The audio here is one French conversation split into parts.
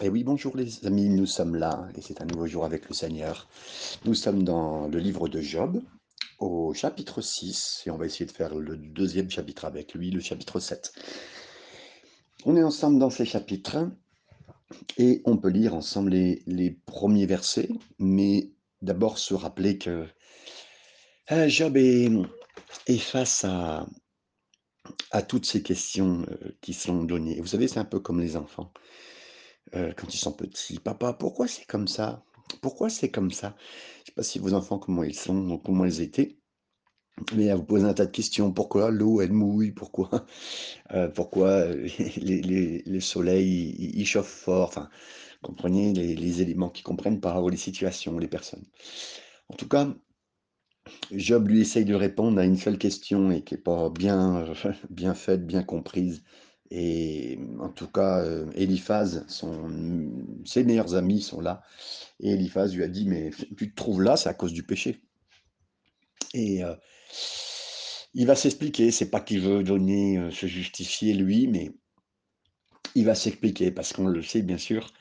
Et oui, bonjour les amis, nous sommes là et c'est un nouveau jour avec le Seigneur. Nous sommes dans le livre de Job au chapitre 6 et on va essayer de faire le deuxième chapitre avec lui, le chapitre 7. On est ensemble dans ces chapitres et on peut lire ensemble les, premiers versets, mais d'abord se rappeler que euh, Job est, face à, à toutes ces questions euh, qui sont données. Vous savez, c'est un peu comme les enfants. Euh, quand ils sont petits. Papa, pourquoi c'est comme ça? Pourquoi c'est comme ça? Je sais pas si vos enfants, comment ils sont, comment ils étaient, mais à vous poser un tas de questions. Pourquoi l'eau, elle mouille? Pourquoi, euh, pourquoi soleils, ils, ils chauffent fort? Enfin, comprenez les, éléments qu'ils comprennent pas, ou les situations, les personnes. En tout cas, Job lui essaye de répondre à une seule question et qui est pas bien, bien faite, bien comprise. Et en tout cas, euh, Eliphaz, ses meilleurs amis sont là. Et Eliphaz lui a dit, mais tu te trouves là, c'est à cause du péché. Et euh, il va s'expliquer, c'est pas qu'il veut donner, euh, se justifier lui, mais il va s'expliquer parce qu'on le sait bien sûr,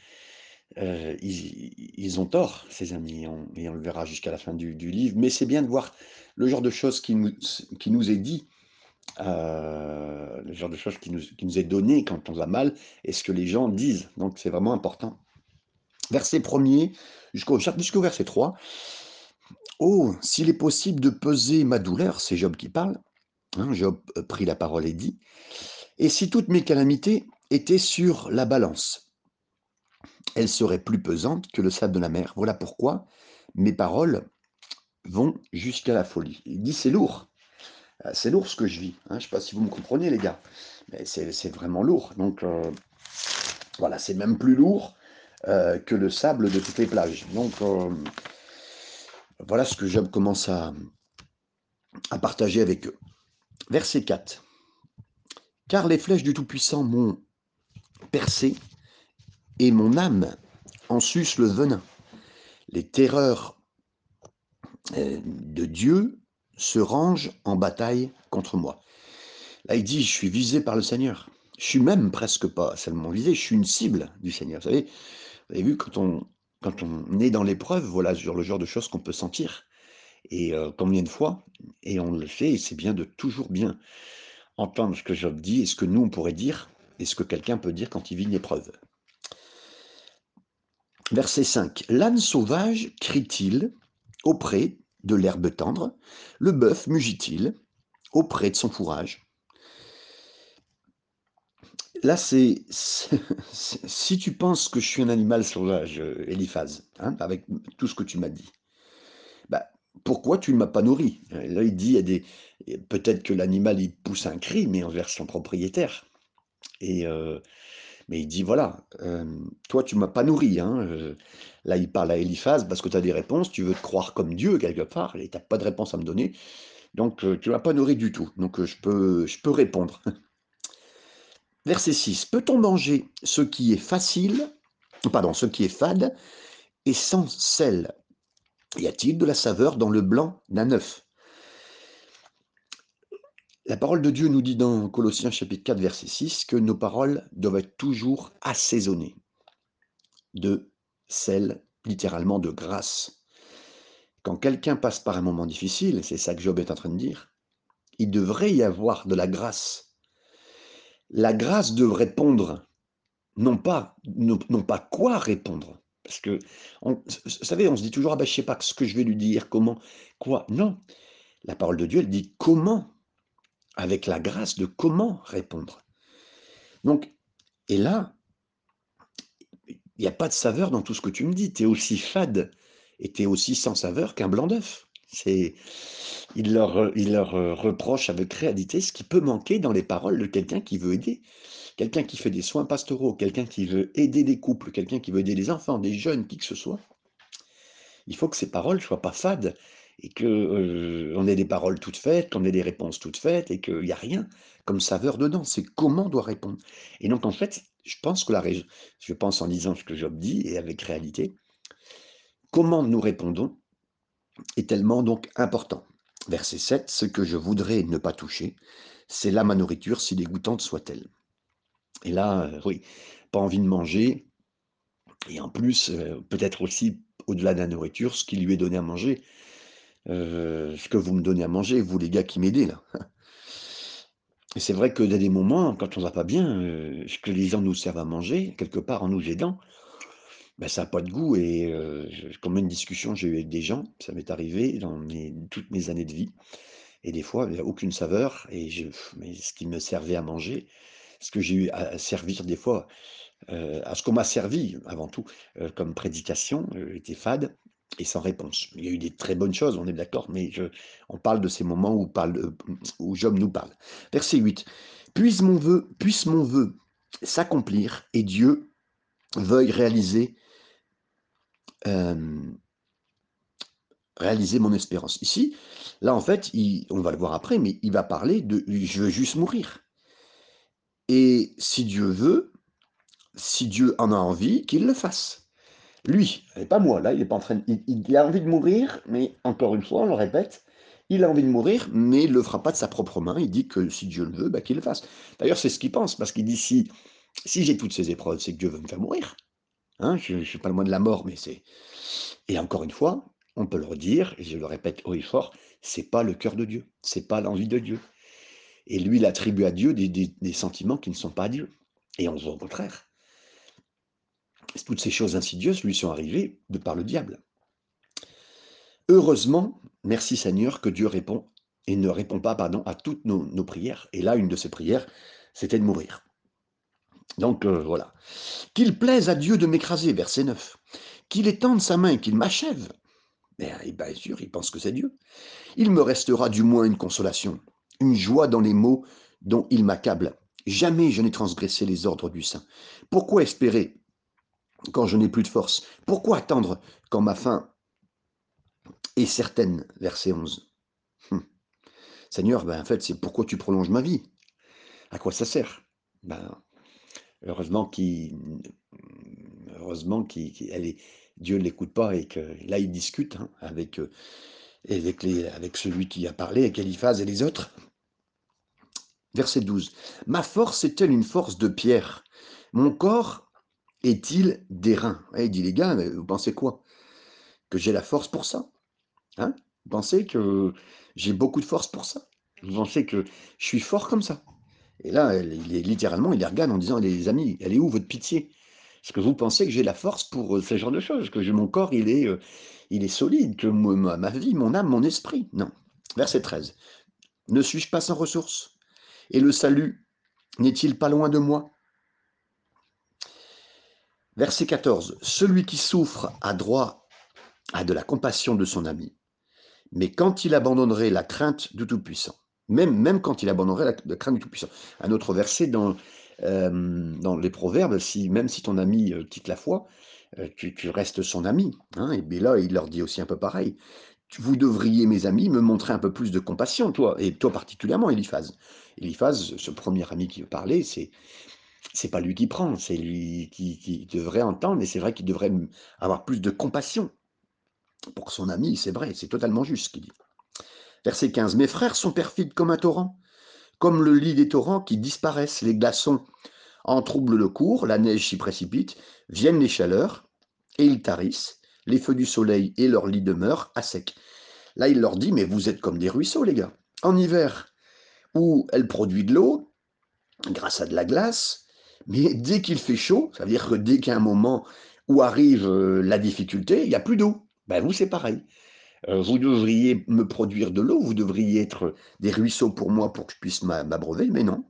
ils, ont tort, ses amis, et on le verra jusqu'à la fin du, livre. Mais c'est bien de voir le genre de choses qui nous est dit, euh, le genre de choses qui nous, est donné quand on va mal, et ce que les gens disent. Donc c'est vraiment important. Verset premier jusqu'au jusqu'au verset 3. Oh, s'il est possible de peser ma douleur, c'est Job qui parle. hein, Job euh, prit la parole et dit, et si toutes mes calamités étaient sur la balance, elles seraient plus pesantes que le sable de la mer. Voilà pourquoi mes paroles vont jusqu'à la folie. Il dit, c'est lourd. C'est lourd ce que je vis. hein. Je ne sais pas si vous me comprenez, les gars. Mais c'est vraiment lourd. Donc, euh, voilà, c'est même plus lourd euh, que le sable de toutes les plages. Donc, euh, voilà ce que Job commence à, partager avec eux. Verset 4. Car les flèches du Tout-Puissant m'ont percé et mon âme en suce le venin. Les terreurs de Dieu se rangent en bataille contre moi. Là, il dit, je suis visé par le Seigneur. Je suis même presque pas seulement visé, je suis une cible du Seigneur. Vous savez, vous avez vu, quand on, quand on est dans l'épreuve, voilà sur le genre de choses qu'on peut sentir. Et euh, combien de fois, et on le fait, et c'est bien de toujours bien entendre ce que Job dit et ce que nous, on pourrait dire, et ce que quelqu'un peut dire quand il vit une épreuve. Verset 5. L'âne sauvage crie-t-il auprès de l'herbe tendre, le bœuf mugit-il auprès de son fourrage? Là, c'est si tu penses que je suis un animal sauvage, euh, Eliphaz, hein, avec tout ce que tu m'as dit, bah, pourquoi tu ne m'as pas nourri? Là, il dit, des, peut-être que l'animal, il pousse un cri, mais envers son propriétaire. Et, euh, mais il dit, voilà, toi, tu m'as pas nourri. Hein, là, il parle à Eliphaz parce que tu as des réponses, tu veux te croire comme Dieu quelque part, et tu n'as pas de réponse à me donner. Donc, euh, tu m'as pas nourri du tout. Donc, euh, je peux, je peux répondre. Verset 6. Peut-on manger ce qui est facile, pardon, ce qui est fade et sans sel? Y a-t-il de la saveur dans le blanc d'un œuf La parole de Dieu nous dit dans Colossiens chapitre 4, verset 6 que nos paroles doivent être toujours assaisonnées de sel, littéralement de grâce. Quand quelqu'un passe par un moment difficile, c'est ça que Job est en train de dire, il devrait y avoir de la grâce. La grâce de répondre, non pas, non, pas quoi répondre. Parce que, on- vous savez, on se dit toujours, ah ben, je sais pas ce que je vais lui dire, comment, quoi. Non, la parole de Dieu, elle dit comment, avec la grâce de comment répondre. Donc, et là, il n'y a pas de saveur dans tout ce que tu me dis. Tu es aussi fade et tu es aussi sans saveur qu'un blanc d'œuf. C'est, il leur, leur euh, reproche avec réalité ce qui peut manquer dans les paroles de quelqu'un qui veut aider, quelqu'un qui fait des soins pastoraux, quelqu'un qui veut aider des couples, quelqu'un qui veut aider les enfants, des jeunes, qui que ce soit. Il faut que ces paroles soient pas fades et que on ait des paroles toutes faites, qu'on ait des réponses toutes faites et qu'il n'y a rien comme saveur dedans. C'est comment on doit répondre. Et donc en fait, je pense que la raison, je pense en lisant ce que Job dit et avec réalité, comment nous répondons est tellement donc important. Verset 7, ce que je voudrais ne pas toucher, c'est là ma nourriture, si dégoûtante soit-elle. Et là, euh, oui, pas envie de manger, Et en plus, euh, peut-être aussi, au-delà de la nourriture, ce qui lui est donné à manger. Euh, ce que vous me donnez à manger, vous les gars qui m'aidez là. C'est vrai que dans des moments, quand on va pas bien, euh, ce que les gens nous servent à manger, quelque part en nous aidant, ben, ça n'a pas de goût. Et euh, combien de discussions j'ai eu avec des gens, ça m'est arrivé dans toutes mes années de vie. Et des fois, il n'y a aucune saveur. Et mais ce qui me servait à manger, ce que j'ai eu à servir des fois, euh, à ce qu'on m'a servi avant tout comme prédication, était fade et sans réponse. Il y a eu des très bonnes choses, on est d'accord, mais on parle de ces moments où, parle, euh, où Job nous parle. Verset 8. Puisse mon vœu, puisse mon vœu s'accomplir et Dieu veuille réaliser, euh, réaliser mon espérance. Ici, là en fait, on va le voir après, mais il va parler de je veux juste mourir. Et si Dieu veut, si Dieu en a envie, qu'il le fasse. Lui, et pas moi, là, il est pas en train il, a envie de mourir, mais encore une fois, on le répète, il a envie de mourir, mais il le fera pas de sa propre main. Il dit que si Dieu le veut, bah, qu'il le fasse. D'ailleurs, c'est ce qu'il pense, parce qu'il dit si, si j'ai toutes ces épreuves, c'est que Dieu veut me faire mourir. Hein, je ne suis pas loin de la mort, mais c'est. Et encore une fois, on peut le redire, et je le répète haut et fort, c'est pas le cœur de Dieu, c'est pas l'envie de Dieu. Et lui, il attribue à Dieu des, des, des sentiments qui ne sont pas à Dieu. Et on voit au contraire. Toutes ces choses insidieuses lui sont arrivées de par le diable. Heureusement, merci Seigneur, que Dieu répond et ne répond pas pardon, à toutes nos, prières. Et là, une de ses prières, c'était de mourir. Donc euh, voilà. Qu'il plaise à Dieu de m'écraser, verset 9. Qu'il étende sa main et qu'il m'achève. Mais eh bien sûr, il pense que c'est Dieu. Il me restera du moins une consolation, une joie dans les mots dont il m'accable. Jamais je n'ai transgressé les ordres du Saint. Pourquoi espérer quand je n'ai plus de force Pourquoi attendre quand ma fin est certaine? Verset 11. Hum. Seigneur, ben, en fait, c'est pourquoi tu prolonges ma vie? À quoi ça sert? Ben, Heureusement qu'il heureusement qu'il Dieu ne l'écoute pas et que là, il discute hein, avec, avec, les, avec celui qui a parlé, avec Eliphaz et les autres. Verset 12. Ma force est-elle une force de pierre? Mon corps est-il d'airain Il dit, les gars, vous pensez quoi? Que j'ai la force pour ça hein? Vous pensez que j'ai beaucoup de force pour ça? Vous pensez que je suis fort comme ça? Et là, littéralement, il les regarde en disant, les amis, elle est où votre pitié? Est-ce que vous pensez que j'ai la force pour ce genre de choses? Que mon corps, il est, il est solide Que ma vie, mon âme, mon esprit? Non. Verset 13. Ne suis-je pas sans ressources? Et le salut n'est-il pas loin de moi? Verset 14. Celui qui souffre a droit à de la compassion de son ami. Mais quand il abandonnerait la crainte du Tout-Puissant, même, quand il abandonnerait la, crainte du Tout-Puissant. Un autre verset dans, euh, les Proverbes, si, même si ton ami euh, quitte la foi, euh, tu, restes son ami. Hein, et bien là, il leur dit aussi un peu pareil. Vous devriez, mes amis, me montrer un peu plus de compassion, toi, et toi particulièrement, Eliphaz. Eliphaz, ce premier ami qui parlait, c'est c'est pas lui qui prend, c'est lui qui, devrait entendre, et c'est vrai qu'il devrait avoir plus de compassion pour son ami, c'est vrai, c'est totalement juste ce qu'il dit. Verset 15, Mes frères sont perfides comme un torrent, comme le lit des torrents qui disparaissent, les glaçons en troublent le cours, la neige s'y précipite, viennent les chaleurs, et ils tarissent, les feux du soleil et leur lit demeurent à sec. Là, il leur dit, mais vous êtes comme des ruisseaux, les gars. En hiver, où elle produit de l'eau, grâce à de la glace, mais dès qu'il fait chaud, ça veut dire que dès qu'il y a un moment où arrive la difficulté, il n'y a plus d'eau. Ben vous, c'est pareil. Euh, vous devriez me produire de l'eau, vous devriez être des ruisseaux pour moi pour que je puisse m'abreuver, mais non.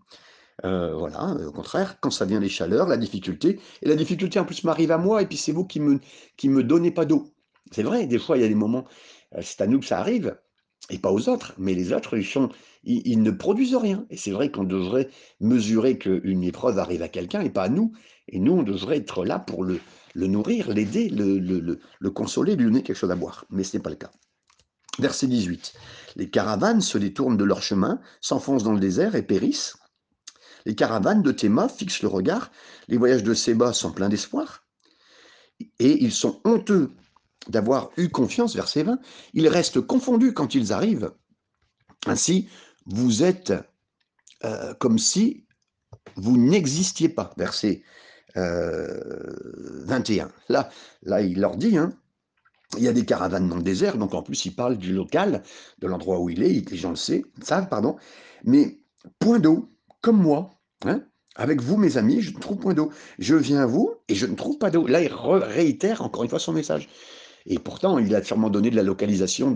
Euh, voilà, au contraire, quand ça vient les chaleurs, la difficulté, et la difficulté en plus m'arrive à moi, et puis c'est vous qui me, qui me donnez pas d'eau. C'est vrai, des fois il y a des moments, euh, c'est à nous que ça arrive, et pas aux autres, mais les autres, ils, ne produisent rien. Et c'est vrai qu'on devrait mesurer qu'une épreuve arrive à quelqu'un et pas à nous. Et nous, on devrait être là pour le, nourrir, l'aider, le, consoler, lui donner quelque chose à boire. Mais ce n'est pas le cas. Verset 18. Les caravanes se détournent de leur chemin, s'enfoncent dans le désert et périssent. Les caravanes de Théma fixent le regard. Les voyages de Séba sont pleins d'espoir. Et ils sont honteux d'avoir eu confiance, verset 20. Ils restent confondus quand ils arrivent. Ainsi, vous êtes euh, comme si vous n'existiez pas, verset euh, 21. Là, là il leur dit, hein, il y a des caravanes dans le désert, donc en plus il parle du local, de l'endroit où il est, les gens le savent, pardon. Mais point d'eau, comme moi, hein, avec vous mes amis, je ne trouve point d'eau. Je viens à vous et je ne trouve pas d'eau. Là, il réitère encore une fois son message. Et pourtant, il a sûrement donné de la localisation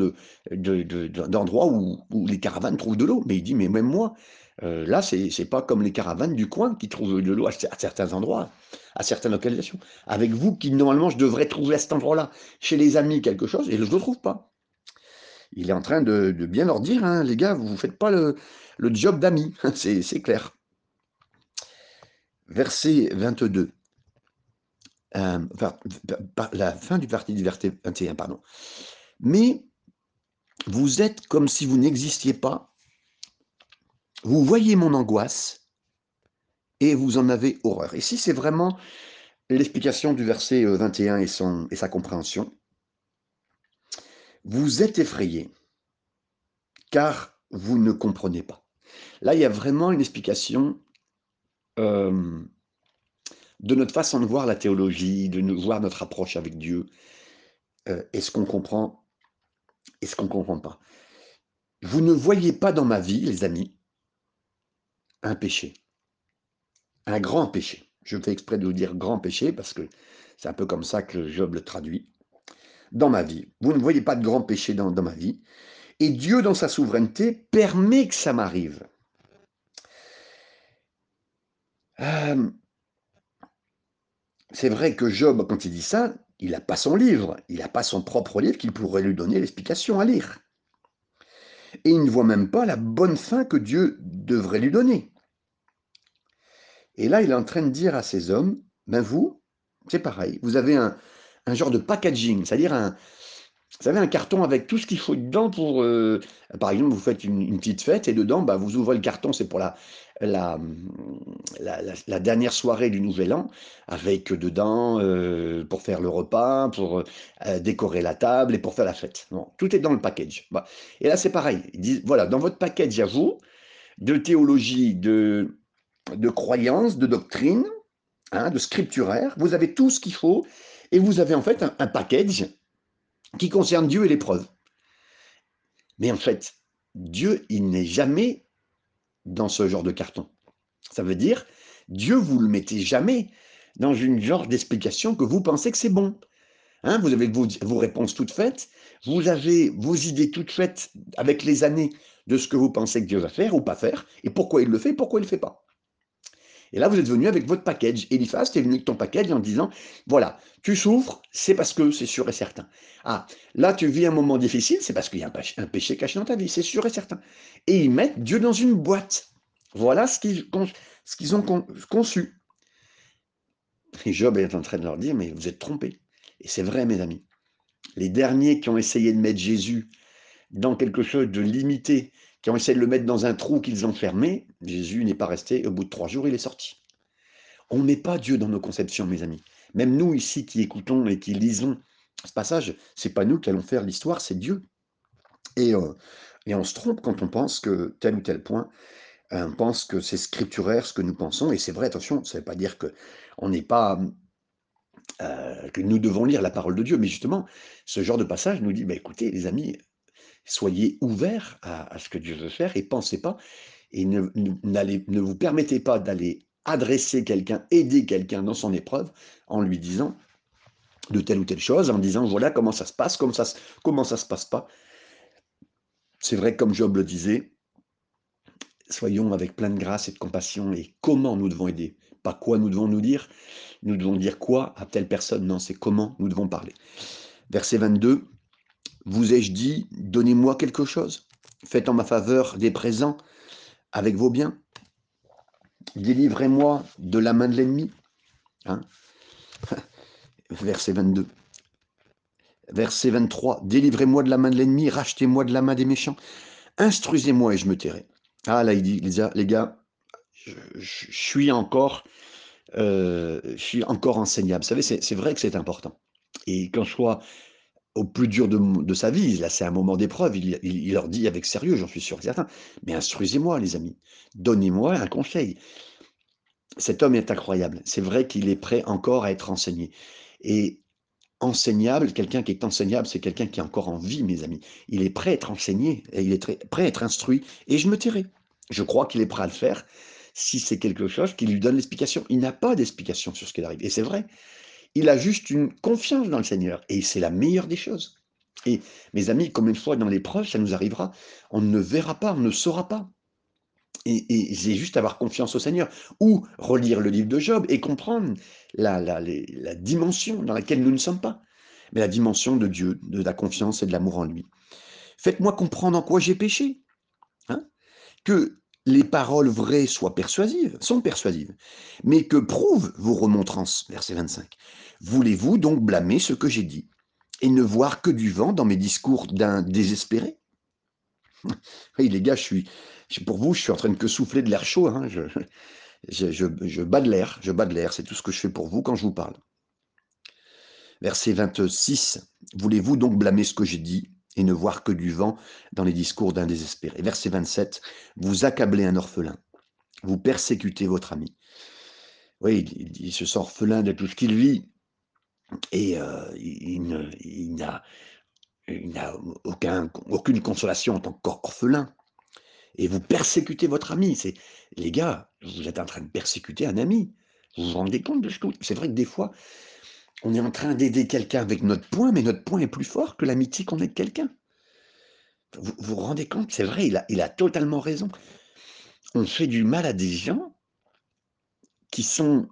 d'endroits de, où, où, les caravanes trouvent de l'eau. Mais il dit, mais même moi, euh, là, c'est pas comme les caravanes du coin qui trouvent de l'eau à, certains endroits, à certaines localisations. Avec vous, qui normalement, je devrais trouver à cet endroit-là, chez les amis, quelque chose, et je ne le trouve pas. Il est en train de, bien leur dire, hein, les gars, vous ne faites pas le, job d'amis, c'est clair. Verset 22. Euh, la fin du parti verset 21, pardon. Mais vous êtes comme si vous n'existiez pas vous voyez mon angoisse et vous en avez horreur. Ici, c'est vraiment l'explication du verset 21 euh, et, son, et sa compréhension. Vous êtes effrayés car vous ne comprenez pas. Là, il y a vraiment une explication euh, de notre façon de voir la théologie, de voir notre approche avec Dieu. Euh, est-ce qu'on comprend Est-ce qu'on ne comprend pas? Vous ne voyez pas dans ma vie, les amis, un péché. Un grand péché. Je fais exprès de vous dire grand péché parce que c'est un peu comme ça que Job le traduit. Dans ma vie. Vous ne voyez pas de grand péché dans, ma vie. Et Dieu, dans sa souveraineté, permet que ça m'arrive. Euh, c'est vrai que Job, quand il dit ça, il n'a pas son livre, il n'a pas son propre livre qu'il pourrait lui donner l'explication à lire. Et il ne voit même pas la bonne fin que Dieu devrait lui donner. Et là, il est en train de dire à ces hommes, ben vous, c'est pareil, vous avez un, genre de packaging, c'est-à-dire un, vous savez, un carton avec tout ce qu'il faut dedans pour, euh, par exemple, vous faites une, petite fête et dedans, bah, vous ouvrez le carton, c'est pour la la, la, dernière soirée du Nouvel An, avec dedans, euh, pour faire le repas, pour euh, décorer la table et pour faire la fête. Bon, tout est dans le package. Et là, c'est pareil. Voilà, dans votre package à vous, de théologie, de de croyances, de doctrines, hein, de scripturaire. Vous avez tout ce qu'il faut et vous avez en fait un, package qui concerne Dieu et l'épreuve. Mais en fait, Dieu, il n'est jamais dans ce genre de carton. Ça veut dire, Dieu, vous le mettez jamais dans une genre d'explication que vous pensez que c'est bon. Hein, vous avez vos, réponses toutes faites, vous avez vos idées toutes faites avec les années de ce que vous pensez que Dieu va faire ou pas faire, et pourquoi il le fait, pourquoi il ne le fait pas. Et là, vous êtes venu avec votre package. Eliphaz, tu es venu avec ton package en disant, voilà, tu souffres, c'est parce que c'est sûr et certain. Ah, là, tu vis un moment difficile, c'est parce qu'il y a un péché, caché dans ta vie, c'est sûr et certain. Et ils mettent Dieu dans une boîte. Voilà ce qu'ils ont conçu. Et Job est en train de leur dire, mais vous êtes trompés. Et c'est vrai, mes amis. Les derniers qui ont essayé de mettre Jésus dans quelque chose de limité, qui ont essayé de le mettre dans un trou qu'ils ont fermé, Jésus n'est pas resté, au bout de trois jours, il est sorti. On ne met pas Dieu dans nos conceptions, mes amis. Même nous ici qui écoutons et qui lisons ce passage, c'est pas nous qui allons faire l'histoire, c'est Dieu. Et, euh, et, on se trompe quand on pense que tel ou tel point, on pense que c'est scripturaire ce que nous pensons, et c'est vrai, attention, ça ne veut pas dire que on n'est pas euh, que nous devons lire la parole de Dieu, mais justement, ce genre de passage nous dit, bah, écoutez, les amis, soyez ouverts à, ce que Dieu veut faire et pensez pas, et ne, ne vous permettez pas d'aller adresser quelqu'un, aider quelqu'un dans son épreuve en lui disant de telle ou telle chose, en disant voilà comment ça se passe, comment ça, comment ça se passe pas. C'est vrai, comme Job le disait, soyons avec plein de grâce et de compassion et comment nous devons aider. Pas quoi nous devons nous dire, nous devons dire quoi à telle personne, non, c'est comment nous devons parler. Verset 22, vous ai-je dit, donnez-moi quelque chose? Faites en ma faveur des présents avec vos biens. Délivrez-moi de la main de l'ennemi. Hein? Verset 22. Verset 23. Délivrez-moi de la main de l'ennemi, rachetez-moi de la main des méchants. Instruisez-moi et je me tairai. Ah là, il dit, les gars, je, suis encore, euh, je suis encore enseignable. Vous savez, c'est vrai que c'est important. Et quand je au plus dur de, sa vie. Là, c'est un moment d'épreuve. Il, leur dit avec sérieux, j'en suis sûr certain. Mais instruisez-moi, les amis. Donnez-moi un conseil. cet homme est incroyable. C'est vrai qu'il est prêt encore à être enseigné. Et enseignable, quelqu'un qui est enseignable, c'est quelqu'un qui est encore en vie, mes amis. Il est prêt à être enseigné, et il est prêt à être instruit, et je me tairai. Je crois qu'il est prêt à le faire si c'est quelque chose qui lui donne l'explication. Il n'a pas d'explication sur ce qui arrive, et c'est vrai. Il a juste une confiance dans le Seigneur, et c'est la meilleure des choses. Et mes amis, comme une fois dans l'épreuve, ça nous arrivera, on ne verra pas, on ne saura pas. Et, j'ai juste avoir confiance au Seigneur. Ou relire le livre de Job et comprendre la, la, la, dimension dans laquelle nous ne sommes pas. Mais la dimension de Dieu, de la confiance et de l'amour en lui. Faites-moi comprendre en quoi j'ai péché. Hein? Que les paroles vraies soient persuasives, sont persuasives, mais que prouvent vos remontrances. Verset 25. Voulez-vous donc blâmer ce que j'ai dit et ne voir que du vent dans mes discours d'un désespéré? Oui, les gars, je suis, pour vous, je suis en train de que souffler de l'air chaud. Hein. Je, je, bats de l'air, je bats de l'air. C'est tout ce que je fais pour vous quand je vous parle. Verset 26. Voulez-vous donc blâmer ce que j'ai dit et ne voir que du vent dans les discours d'un désespéré Verset 27. Vous accablez un orphelin. Vous persécutez votre ami. Oui, il, se sent orphelin de tout ce qu'il vit. Et euh, il, n'a aucune consolation en tant qu'orphelin et vous persécutez votre ami. C'est les gars, vous êtes en train de persécuter un ami. Vous vous rendez compte de ce que c'est vrai que des fois, on est en train d'aider quelqu'un avec notre point, mais notre point est plus fort que l'amitié qu'on aide quelqu'un. Vous vous rendez compte? C'est vrai, il a, a totalement raison. On fait du mal à des gens qui sont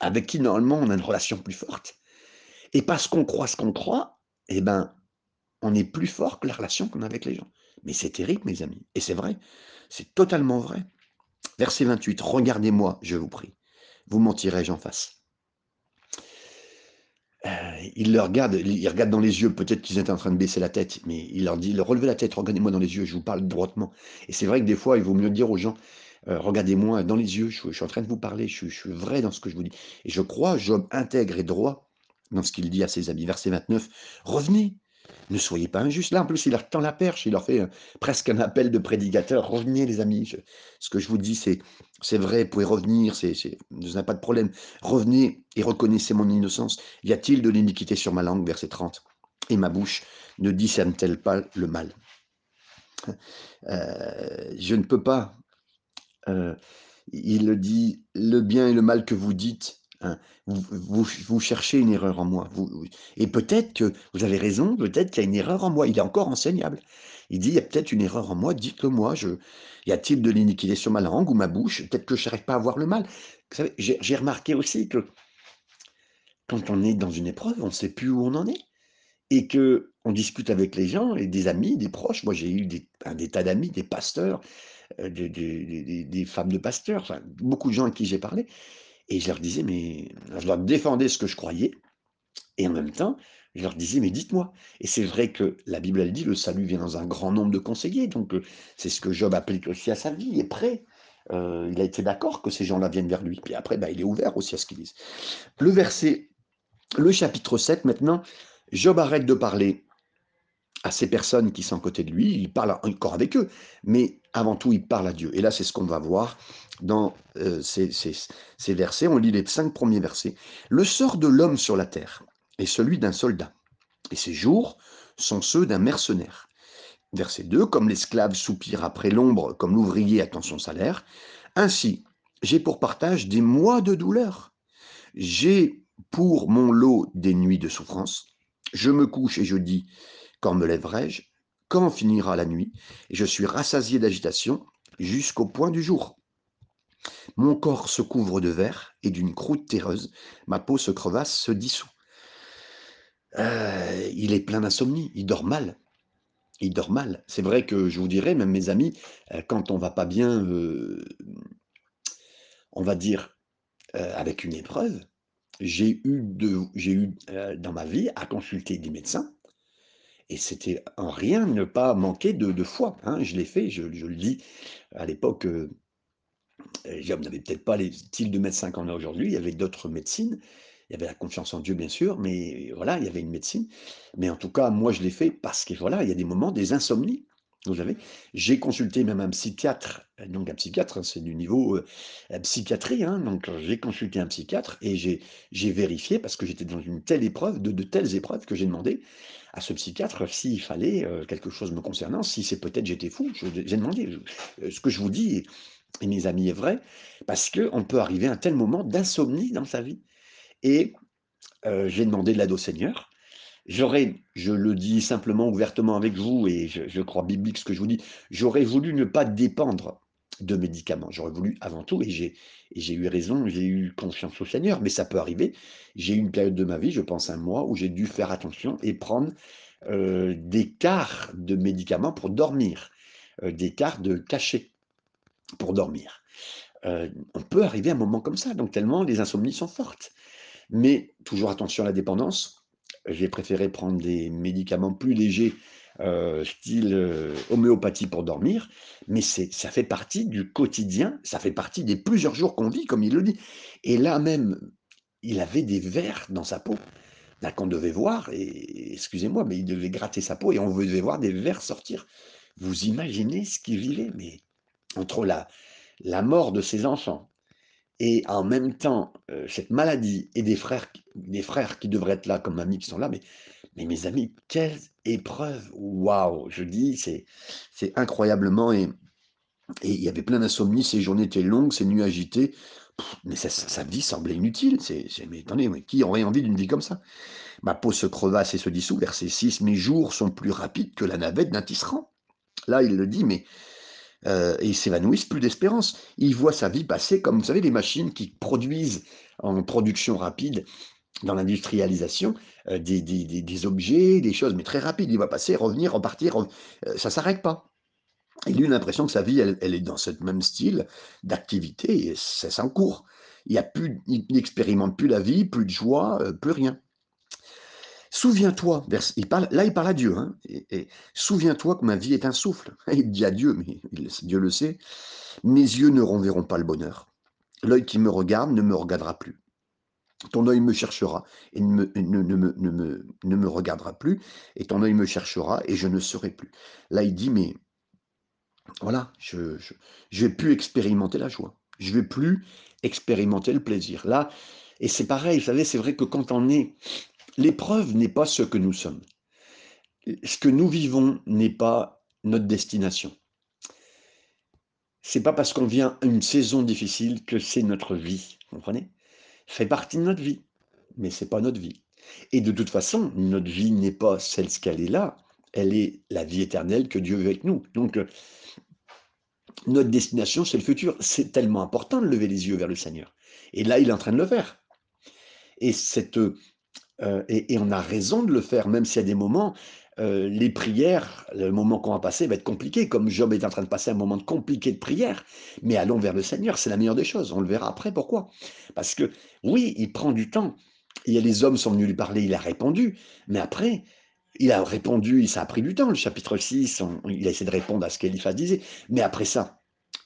avec qui normalement on a une relation plus forte. Et parce qu'on croit ce qu'on croit, eh ben, on est plus fort que la relation qu'on a avec les gens. Mais c'est terrible, mes amis. Et c'est vrai. C'est totalement vrai. Verset 28. Regardez-moi, je vous prie. Vous mentirai-je en face euh, il leur regarde, il regarde dans les yeux, peut-être qu'ils étaient en train de baisser la tête, mais il leur dit, relevez la tête, regardez-moi dans les yeux, je vous parle droitement. Et c'est vrai que des fois, il vaut mieux dire aux gens, euh, regardez-moi dans les yeux, je, suis en train de vous parler, je, je, suis vrai dans ce que je vous dis. Et je crois, Job intègre et droit dans ce qu'il dit à ses amis. Verset 29, revenez, ne soyez pas injustes. Là, en plus, il leur tend la perche, il leur fait euh, presque un appel de prédicateur. Revenez, les amis. ce que je vous dis, c'est, c'est vrai, vous pouvez revenir, c'est, c'est, vous n'avez pas de problème. Revenez et reconnaissez mon innocence. Y a-t-il de l'iniquité sur ma langue? Verset 30. Et ma bouche ne discerne-t-elle pas le mal? Euh, Je ne peux pas. Euh, il le dit, le bien et le mal que vous dites, Hein, vous, cherchez une erreur en moi. Et peut-être que vous avez raison, peut-être qu'il y a une erreur en moi. Il est encore enseignable. Il dit, il y a peut-être une erreur en moi, dites-le moi. Je, y a-t-il de l'iniquité sur ma langue ou ma bouche? Peut-être que je n'arrive pas à voir le mal. J'ai remarqué aussi que quand on est dans une épreuve, on ne sait plus où on en est. Et que on discute avec les gens, et des amis, des proches. Moi, j'ai eu des, un des tas d'amis, des pasteurs, euh, des, femmes de pasteurs, beaucoup de gens à qui j'ai parlé. Et je leur disais, mais je leur défendais ce que je croyais, et en même temps, je leur disais, mais dites-moi. Et c'est vrai que la Bible, elle dit, le salut vient dans un grand nombre de conseillers. Donc, euh, c'est ce que Job applique aussi à sa vie. Il est prêt. Euh, il a été d'accord que ces gens-là viennent vers lui. Puis après, bah, il est ouvert aussi à ce qu'ils disent. Le verset, le chapitre 7, maintenant, Job arrête de parler à ces personnes qui sont à côté de lui. Il parle encore avec eux. Mais avant tout, il parle à Dieu. Et là, c'est ce qu'on va voir dans euh, ces, versets. On lit les cinq premiers versets. Le sort de l'homme sur la terre est celui d'un soldat, et ses jours sont ceux d'un mercenaire. Verset 2, comme l'esclave soupire après l'ombre, comme l'ouvrier attend son salaire, ainsi j'ai pour partage des mois de douleur. J'ai pour mon lot des nuits de souffrance. Je me couche et je dis, quand me lèverai-je? Quand finira la nuit Et je suis rassasié d'agitation jusqu'au point du jour. Mon corps se couvre de verre et d'une croûte terreuse, ma peau se crevasse, se dissout. Euh, il est plein d'insomnie, il dort mal. Il dort mal. C'est vrai que je vous dirais, même mes amis, euh, quand on va pas bien, euh, on va dire, avec une épreuve, j'ai eu, de, j'ai eu dans ma vie à consulter des médecins, et c'était en rien ne pas manquer de, foi. Hein. Je l'ai fait, je, le dis à l'époque. Job n'avait peut-être pas les styles de médecin qu'on a aujourd'hui, il y avait d'autres médecines, il y avait la confiance en Dieu bien sûr, mais voilà, il y avait une médecine. Mais en tout cas, moi je l'ai fait parce que voilà, il y a des moments, des insomnies. Vous savez. J'ai consulté même un psychiatre, donc un psychiatre, hein, c'est du niveau euh, psychiatrie, hein, donc j'ai consulté un psychiatre et j'ai vérifié, parce que j'étais dans une telle épreuve, de, de telles épreuves, que j'ai demandé à ce psychiatre s'il fallait euh, quelque chose me concernant, si c'est peut-être j'étais fou. J'ai demandé, euh, ce que je vous dis, et mes amis, est vrai, parce qu'on peut arriver à un tel moment d'insomnie dans sa vie. Et j'ai demandé de l'aide au Seigneur. J'aurais, je le dis simplement, ouvertement avec vous, et je, crois biblique ce que je vous dis, j'aurais voulu ne pas dépendre de médicaments. J'aurais voulu avant tout, et j'ai, eu raison, j'ai eu confiance au Seigneur, mais ça peut arriver. J'ai eu une période de ma vie, je pense un mois, où j'ai dû faire attention et prendre euh, des quarts de médicaments pour dormir, euh, des quarts de cachets pour dormir. Euh, on peut arriver à un moment comme ça, donc tellement les insomnies sont fortes. Mais toujours attention à la dépendance, j'ai préféré prendre des médicaments plus légers, euh, style euh, homéopathie pour dormir, mais ça fait partie du quotidien, ça fait partie des plusieurs jours qu'on vit, comme il le dit. Et là même, il avait des vers dans sa peau qu'on devait voir, et excusez-moi, mais il devait gratter sa peau et on devait voir des vers sortir. Vous imaginez ce qu'il vivait, mais entre la, la mort de ses enfants, et en même temps, euh, cette maladie et des frères, des frères qui devraient être là comme amis qui sont là, mais, mes amis, quelle épreuve Waouh Je dis, c'est, incroyablement. Et, il y avait plein d'insomnie, ces journées étaient longues, ces nuits agitées. mais sa vie semblait inutile. Mais attendez, mais qui aurait envie d'une vie comme ça? Ma peau se crevasse et se dissout. Verset 6, mes jours sont plus rapides que la navette d'un tisserand. Là, il le dit, mais euh, et ils s'évanouissent, plus d'espérance. Ils voient sa vie passer comme, vous savez, les machines qui produisent en production rapide dans l'industrialisation euh, des, des, objets, des choses, mais très rapides. Il va passer, revenir, repartir, euh, ça ne s'arrête pas. Il a l'impression que sa vie, elle, est dans ce même style d'activité, et c'est sans cours. Il n'expérimente plus la vie, plus de joie, plus rien. Souviens-toi, là il parle à Dieu, hein, souviens-toi que ma vie est un souffle. Il dit à Dieu, mais Dieu le sait, mes yeux ne renverront pas le bonheur. L'œil qui me regarde ne me regardera plus. Ton œil me cherchera et ne me, regardera plus, et ton œil me cherchera et je ne serai plus. Là il dit, mais voilà, je ne je, vais plus expérimenter la joie. Je vais plus expérimenter le plaisir. Là, et c'est pareil, vous savez, c'est vrai que quand on est L'épreuve n'est pas ce que nous sommes. Ce que nous vivons n'est pas notre destination. C'est pas parce qu'on vient à une saison difficile que c'est notre vie. Vous comprenez fait partie de notre vie, mais c'est pas notre vie. Et de toute façon, notre vie n'est pas celle qu'elle est là. Elle est la vie éternelle que Dieu veut avec nous. Donc, euh, notre destination, c'est le futur. C'est tellement important de lever les yeux vers le Seigneur. Et là, il est en train de le faire. Et cette euh, et, on a raison de le faire, même s'il y a des moments, euh, les prières, le moment qu'on va passer va être compliqué, comme Job est en train de passer un moment compliqué de prière. Mais allons vers le Seigneur, c'est la meilleure des choses. On le verra après. Pourquoi? Parce que oui, il prend du temps. Il y a les hommes sont venus lui parler, il a répondu. Mais après, il a répondu, ça a pris du temps. Le chapitre 6, il a essayé de répondre à ce qu'Eliphaz disait. Mais après ça,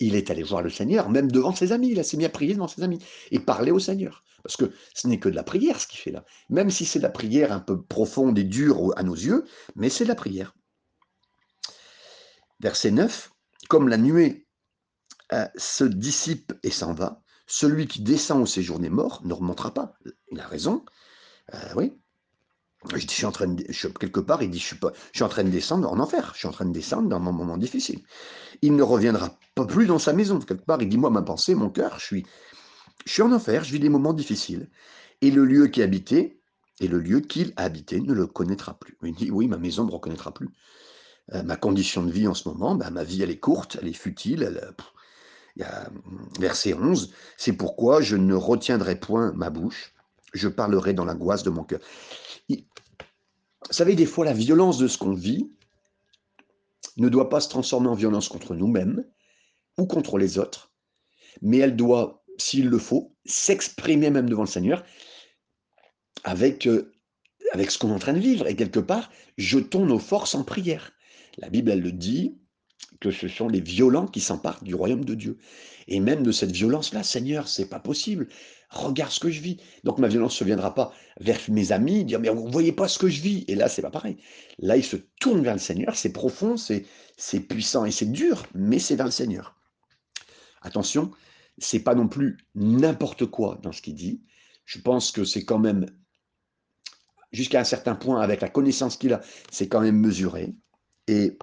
il est allé voir le Seigneur, même devant ses amis. Il s'est mis à prier devant ses amis et parler au Seigneur. Parce que ce n'est que de la prière ce qu'il fait là. Même si c'est de la prière un peu profonde et dure à nos yeux, mais c'est de la prière. Verset 9. Comme la nuée euh, se dissipe et s'en va, celui qui descend au séjour des morts ne remontera pas. Il a raison. Euh, oui, je, suis en train de, quelque part, il dit, je suis, en train de descendre en enfer, je suis en train de descendre dans mon moment difficile. Il ne reviendra pas plus dans sa maison. Quelque part, il dit, moi, ma pensée, mon cœur, je suis, en enfer, je vis des moments difficiles. Et le lieu qui habitait, et le lieu qu'il a habité ne le connaîtra plus. Il dit, oui, ma maison ne me reconnaîtra plus. Euh, ma condition de vie en ce moment, bah, ma vie, elle est courte, elle est futile. Elle, y a verset 11, c'est pourquoi je ne retiendrai point ma bouche, je parlerai dans l'angoisse de mon cœur. Vous savez, des fois, la violence de ce qu'on vit ne doit pas se transformer en violence contre nous-mêmes ou contre les autres, mais elle doit, s'il le faut, s'exprimer même devant le Seigneur avec, euh, avec ce qu'on est en train de vivre. Et quelque part, jetons nos forces en prière. La Bible, elle le dit, que ce sont les violents qui s'emparent du royaume de Dieu. Et même de cette violence-là, Seigneur, c'est pas possible. Regarde ce que je vis. Donc ma violence ne se viendra pas vers mes amis, dire mais vous voyez pas ce que je vis. Et là, c'est pas pareil. Là, il se tourne vers le Seigneur. C'est profond, c'est puissant et c'est dur, mais c'est vers le Seigneur. Attention, c'est pas non plus n'importe quoi dans ce qu'il dit. Je pense que c'est quand même jusqu'à un certain point, avec la connaissance qu'il a, c'est quand même mesuré. Et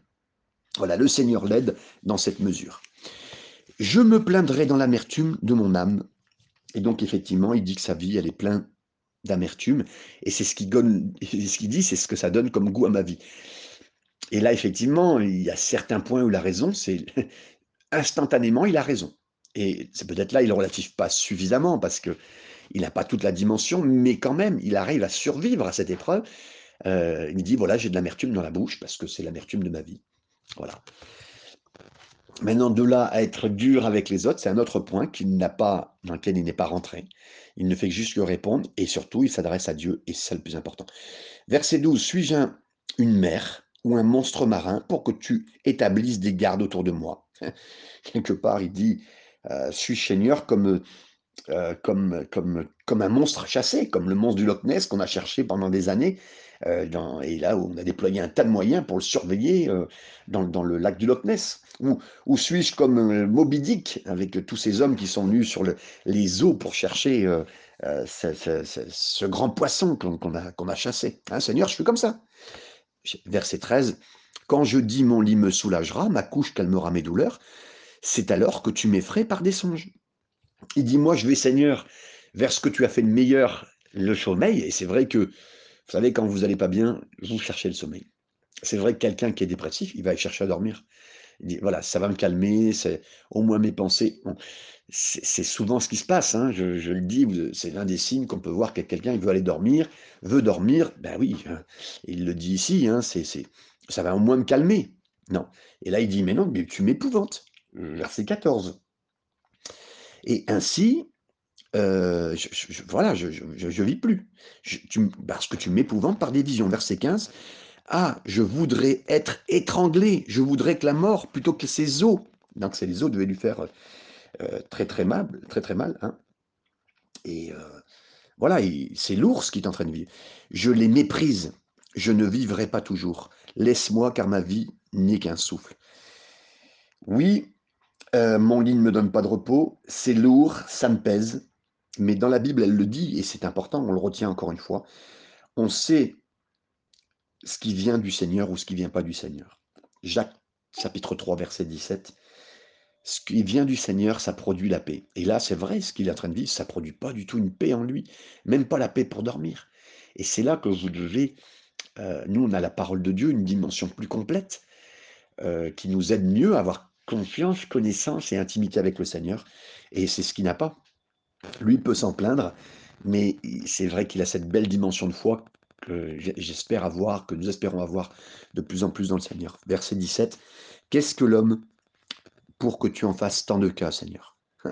voilà, le Seigneur l'aide dans cette mesure. Je me plaindrai dans l'amertume de mon âme. Et donc, effectivement, il dit que sa vie, elle est pleine d'amertume. Et c'est ce qu'il ce dit, c'est ce que ça donne comme goût à ma vie. Et là, effectivement, il y a certains points où la raison, c'est instantanément, il a raison. Et c'est peut-être là, il ne relative pas suffisamment parce que il n'a pas toute la dimension, mais quand même, il arrive à survivre à cette épreuve. Euh, il dit, voilà, j'ai de l'amertume dans la bouche parce que c'est l'amertume de ma vie. Voilà. Maintenant, de là à être dur avec les autres, c'est un autre point qu'il n'a pas, dans lequel il n'est pas rentré. Il ne fait que juste que répondre et surtout, il s'adresse à Dieu et c'est ça le plus important. Verset 12, suis-je une mer ou un monstre marin pour que tu établisses des gardes autour de moi? Quelque part, il dit, euh, suis-je Seigneur comme euh, comme, un monstre chassé, comme le monstre du Loch Ness qu'on a cherché pendant des années, euh, et là où on a déployé un tas de moyens pour le surveiller euh, dans, le lac du Loch Ness. Ou, suis-je comme Moby Dick, avec tous ces hommes qui sont venus sur le, les eaux pour chercher ce, grand poisson qu'on a, qu'on a chassé hein, Seigneur, je suis comme ça. Verset 13, Quand je dis mon lit me soulagera, ma couche calmera mes douleurs, c'est alors que tu m'effraies par des songes. Il dit, moi, je vais, Seigneur, vers ce que tu as fait de meilleur, le sommeil. Et c'est vrai que, vous savez, quand vous n'allez pas bien, vous cherchez le sommeil. C'est vrai que quelqu'un qui est dépressif, il va chercher à dormir. Il dit, voilà, ça va me calmer, c'est au moins mes pensées. C'est souvent ce qui se passe, hein, je, le dis, c'est l'un des signes qu'on peut voir que quelqu'un veut aller dormir, veut dormir, ben oui, hein, il le dit ici, hein, c'est ça va au moins me calmer. Non. Et là, il dit, mais non, mais tu m'épouvantes. Verset 14. Et ainsi, euh, je, voilà, je, je, vis plus. Parce que tu m'épouvantes par des visions. Verset 15. Ah, je voudrais être étranglé, je voudrais que la mort, plutôt que ces os, donc c'est les os devaient lui faire euh, très très mal, très très mal. Hein. Et euh, voilà, c'est l'ours qui est en train de vivre. Je les méprise, je ne vivrai pas toujours. Laisse-moi car ma vie n'est qu'un souffle. Oui, euh, mon lit ne me donne pas de repos, c'est lourd, ça me pèse. Mais dans la Bible, elle le dit, et c'est important, on le retient encore une fois. On sait ce qui vient du Seigneur ou ce qui vient pas du Seigneur. Jacques chapitre 3, verset 17. Ce qui vient du Seigneur, ça produit la paix. Et là, c'est vrai, ce qu'il est en train de vivre, ça produit pas du tout une paix en lui, même pas la paix pour dormir. Et c'est là que vous devez, euh, nous, on a la parole de Dieu, une dimension plus complète, euh, qui nous aide mieux à avoir confiance, connaissance et intimité avec le Seigneur. Et c'est ce qu'il n'a pas. Lui peut s'en plaindre, mais c'est vrai qu'il a cette belle dimension de foi que j'espère avoir, que nous espérons avoir de plus en plus dans le Seigneur. Verset 17. Qu'est-ce que l'homme pour que tu en fasses tant de cas, Seigneur?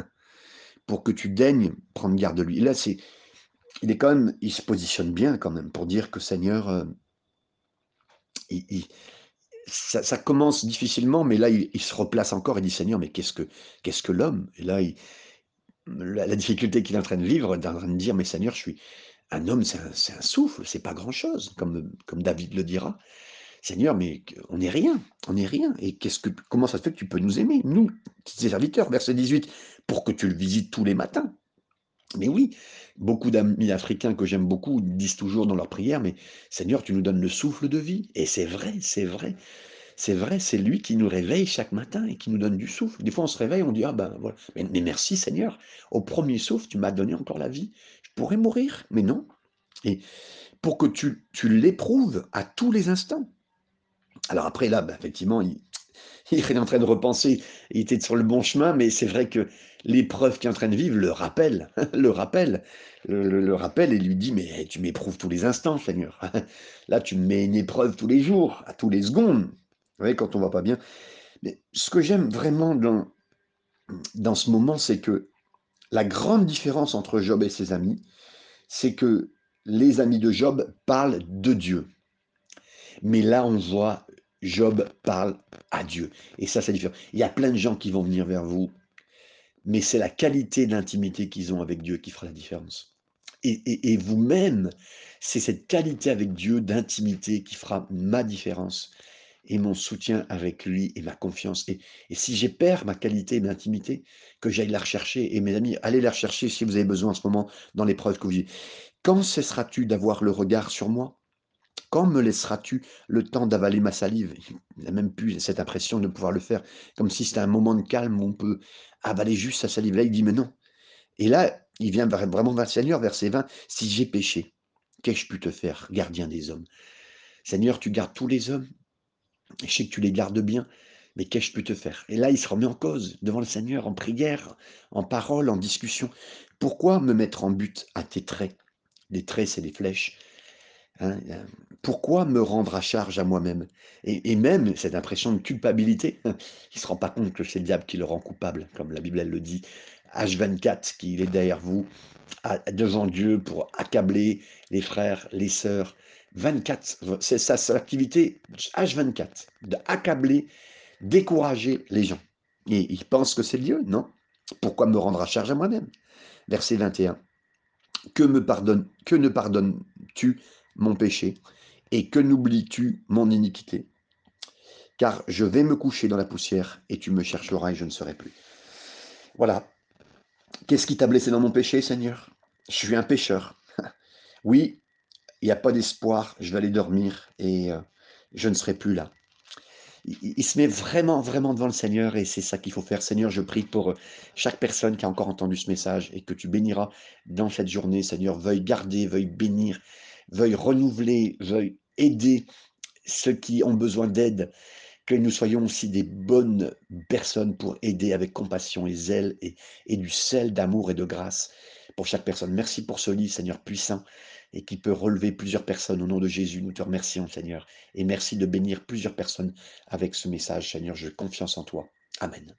Pour que tu daignes prendre garde de lui. là, c'est, il est quand même, il se positionne bien quand même pour dire que Seigneur, euh, il, ça, commence difficilement, mais là, il, se replace encore et dit Seigneur, mais qu'est-ce que, qu'est-ce que l'homme? Et là, la, difficulté qu'il est en train de vivre, est en train de dire Mais Seigneur, je suis un homme, c'est un, souffle, c'est pas grand-chose, comme, comme David le dira. Seigneur, mais on n'est rien, on n'est rien. Et qu'est-ce que, comment ça se fait que tu peux nous aimer, nous, tes serviteurs? Verset 18, pour que tu le visites tous les matins. Mais oui, beaucoup d'amis africains que j'aime beaucoup disent toujours dans leurs prières, mais Seigneur, tu nous donnes le souffle de vie. Et c'est vrai, c'est vrai. C'est vrai, c'est lui qui nous réveille chaque matin et qui nous donne du souffle. Des fois, on se réveille, on dit, ah ben voilà. Mais, merci Seigneur, au premier souffle, tu m'as donné encore la vie. Je pourrais mourir, mais non. Et pour que tu l'éprouves à tous les instants. Alors après, là, ben, effectivement, il, est en train de repenser, il était sur le bon chemin, mais c'est vrai que l'épreuve qu'il est en train de vivre le rappelle, le rappelle, le, rappelle et lui dit, mais tu m'éprouves tous les instants, Seigneur. Là, tu me mets une épreuve tous les jours, à tous les secondes. Vous voyez, quand on va pas bien. Mais ce que j'aime vraiment dans, dans ce moment, c'est que la grande différence entre Job et ses amis, c'est que les amis de Job parlent de Dieu. Mais là, on voit Job parle à Dieu. Et ça, c'est différent. Il y a plein de gens qui vont venir vers vous, mais c'est la qualité d'intimité qu'ils ont avec Dieu qui fera la différence. Et, vous-même, c'est cette qualité avec Dieu d'intimité qui fera ma différence et mon soutien avec lui et ma confiance. Et, si j'ai perds ma qualité d'intimité, que j'aille la rechercher. Et mes amis, allez la rechercher si vous avez besoin en ce moment dans l'épreuve que vous vivez. Quand cesseras-tu d'avoir le regard sur moi? Quand me laisseras-tu le temps d'avaler ma salive? Il n'a même plus cette impression de pouvoir le faire, comme si c'était un moment de calme où on peut avaler juste sa salive. Là, il dit, mais non. Et là, il vient vraiment vers le Seigneur, verset 20, si j'ai péché, qu'ai-je pu te faire, gardien des hommes? Seigneur, tu gardes tous les hommes, je sais que tu les gardes bien, mais qu'ai-je pu te faire Et là, il se remet en cause devant le Seigneur, en prière, en parole, en discussion. Pourquoi me mettre en but à tes traits? Les traits, c'est les flèches. Hein, euh, pourquoi me rendre à charge à moi-même? Et, même cette impression de culpabilité, il ne se rend pas compte que c'est le diable qui le rend coupable, comme la Bible elle le dit. H24, qu'il est derrière vous, devant Dieu pour accabler les frères, les sœurs, 24, c'est ça, c'est l'activité H24, d'accabler, décourager les gens. Et ils pensent que c'est Dieu, non? Pourquoi me rendre à charge à moi-même? Verset 21. Que me pardonne, que ne pardonnes-tu mon péché et que n'oublies-tu mon iniquité? Car je vais me coucher dans la poussière et tu me chercheras et je ne serai plus. Voilà. Qu'est-ce qui t'a blessé dans mon péché, Seigneur? Je suis un pécheur. Oui, il n'y a pas d'espoir, je vais aller dormir et euh, je ne serai plus là. Il, se met vraiment, vraiment devant le Seigneur et c'est ça qu'il faut faire. Seigneur, je prie pour euh, chaque personne qui a encore entendu ce message et que tu béniras dans cette journée. Seigneur, veuille garder, veuille bénir, veuille renouveler, veuille aider ceux qui ont besoin d'aide. Que nous soyons aussi des bonnes personnes pour aider avec compassion et zèle et, et du sel d'amour et de grâce pour chaque personne. Merci pour ce livre, Seigneur puissant et qui peut relever plusieurs personnes. Au nom de Jésus, nous te remercions, Seigneur. Et merci de bénir plusieurs personnes avec ce message, Seigneur. Je confiance en toi. Amen.